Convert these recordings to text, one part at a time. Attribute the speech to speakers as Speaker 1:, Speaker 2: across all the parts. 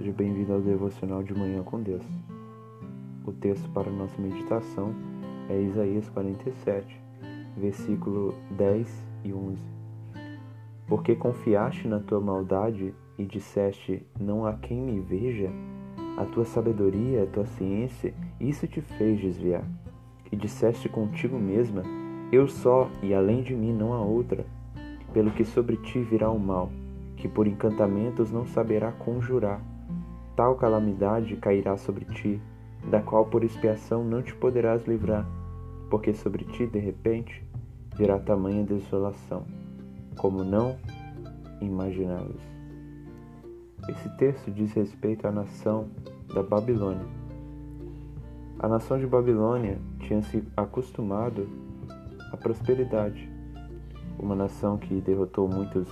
Speaker 1: Seja bem-vindo ao Devocional de Manhã com Deus. O texto para nossa meditação é Isaías 47, versículo 10 e 11. Porque confiaste na tua maldade e disseste: Não há quem me veja, a tua sabedoria, a tua ciência, isso te fez desviar. E disseste contigo mesma: Eu só, e além de mim não há outra, pelo que sobre ti virá o mal, que por encantamentos não saberá conjurar tal calamidade cairá sobre ti, da qual por expiação não te poderás livrar, porque sobre ti, de repente, virá tamanha desolação, como não imaginavas. Esse texto diz respeito à nação da Babilônia. A nação de Babilônia tinha se acostumado à prosperidade, uma nação que derrotou muitos,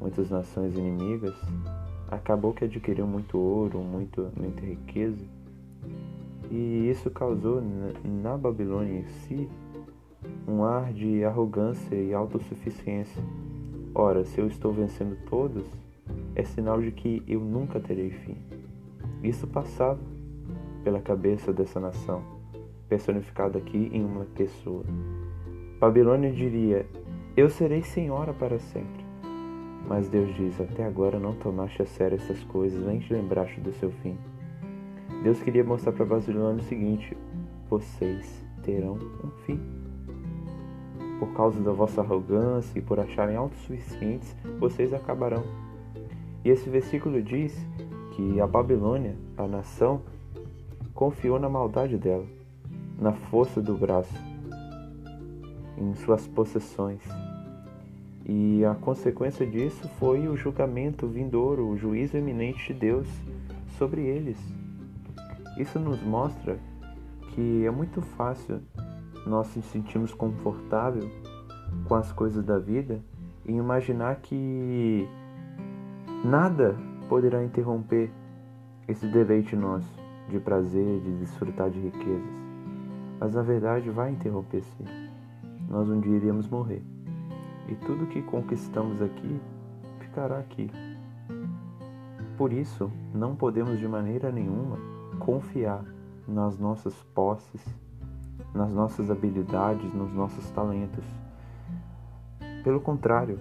Speaker 1: muitas nações inimigas acabou que adquiriu muito ouro, muito, muita riqueza, e isso causou na Babilônia em si um ar de arrogância e autossuficiência. Ora, se eu estou vencendo todos, é sinal de que eu nunca terei fim. Isso passava pela cabeça dessa nação, personificada aqui em uma pessoa. Babilônia diria: Eu serei senhora para sempre. Mas Deus diz: Até agora não tomaste a sério essas coisas, nem te lembraste do seu fim. Deus queria mostrar para Babilônia o seguinte: Vocês terão um fim. Por causa da vossa arrogância e por acharem autossuficientes, vocês acabarão. E esse versículo diz que a Babilônia, a nação, confiou na maldade dela, na força do braço, em suas possessões e a consequência disso foi o julgamento vindouro, o juízo eminente de Deus sobre eles. Isso nos mostra que é muito fácil nós nos sentirmos confortável com as coisas da vida e imaginar que nada poderá interromper esse deleite nosso de prazer, de desfrutar de riquezas. Mas na verdade vai interromper sim. Nós um dia iremos morrer e tudo que conquistamos aqui ficará aqui. Por isso, não podemos de maneira nenhuma confiar nas nossas posses, nas nossas habilidades, nos nossos talentos. Pelo contrário,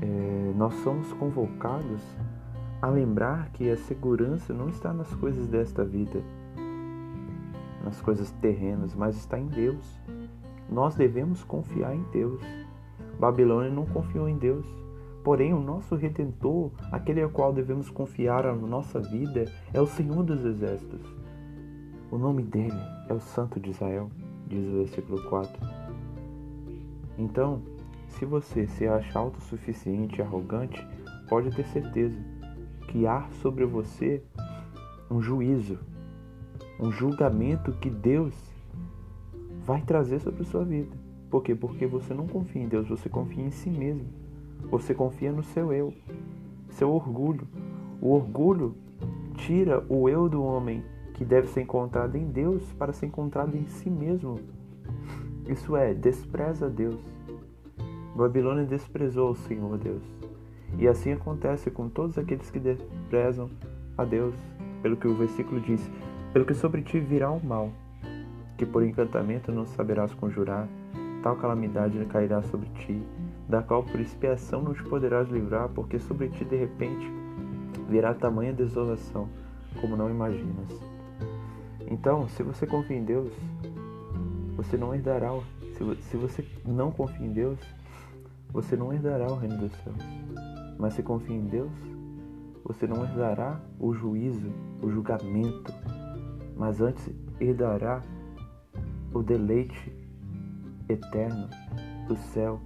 Speaker 1: é, nós somos convocados a lembrar que a segurança não está nas coisas desta vida, nas coisas terrenas, mas está em Deus. Nós devemos confiar em Deus. Babilônia não confiou em Deus. Porém, o nosso redentor, aquele ao qual devemos confiar a nossa vida, é o Senhor dos Exércitos. O nome dele é o Santo de Israel, diz o versículo 4. Então, se você se acha autossuficiente e arrogante, pode ter certeza que há sobre você um juízo, um julgamento que Deus vai trazer sobre a sua vida. Por quê? Porque você não confia em Deus, você confia em si mesmo. Você confia no seu eu, seu orgulho. O orgulho tira o eu do homem que deve ser encontrado em Deus para ser encontrado em si mesmo. Isso é, despreza Deus. Babilônia desprezou o Senhor Deus. E assim acontece com todos aqueles que desprezam a Deus, pelo que o versículo diz: pelo que sobre ti virá o mal, que por encantamento não saberás conjurar, tal calamidade cairá sobre ti, da qual por expiação não te poderás livrar, porque sobre ti de repente virá tamanha desolação, como não imaginas. Então, se você confia em Deus, você não herdará. Se você não confia em Deus, você não herdará o reino dos céus. Mas se confia em Deus, você não herdará o juízo, o julgamento, mas antes herdará o deleite eterno do céu.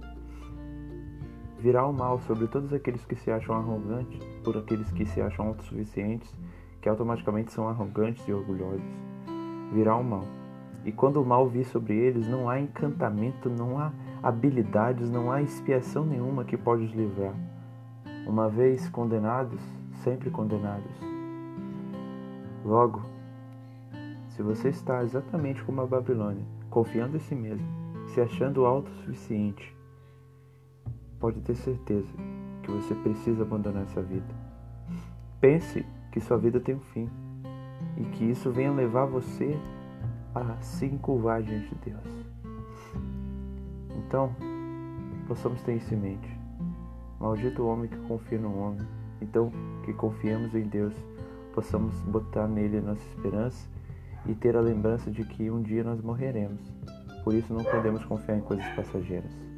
Speaker 1: Virá o mal sobre todos aqueles que se acham arrogantes, por aqueles que se acham autossuficientes, que automaticamente são arrogantes e orgulhosos. Virá o mal. E quando o mal vir sobre eles, não há encantamento, não há habilidades, não há expiação nenhuma que pode os livrar. Uma vez condenados, sempre condenados. Logo, se você está exatamente como a Babilônia, confiando em si mesmo, se achando autossuficiente, pode ter certeza que você precisa abandonar essa vida. pense que sua vida tem um fim e que isso venha levar você a se encurvar diante de Deus. Então, possamos ter isso em mente. Maldito o homem que confia no homem. Então, que confiemos em Deus, possamos botar nele a nossa esperança e ter a lembrança de que um dia nós morreremos. Por isso não podemos confiar em coisas passageiras.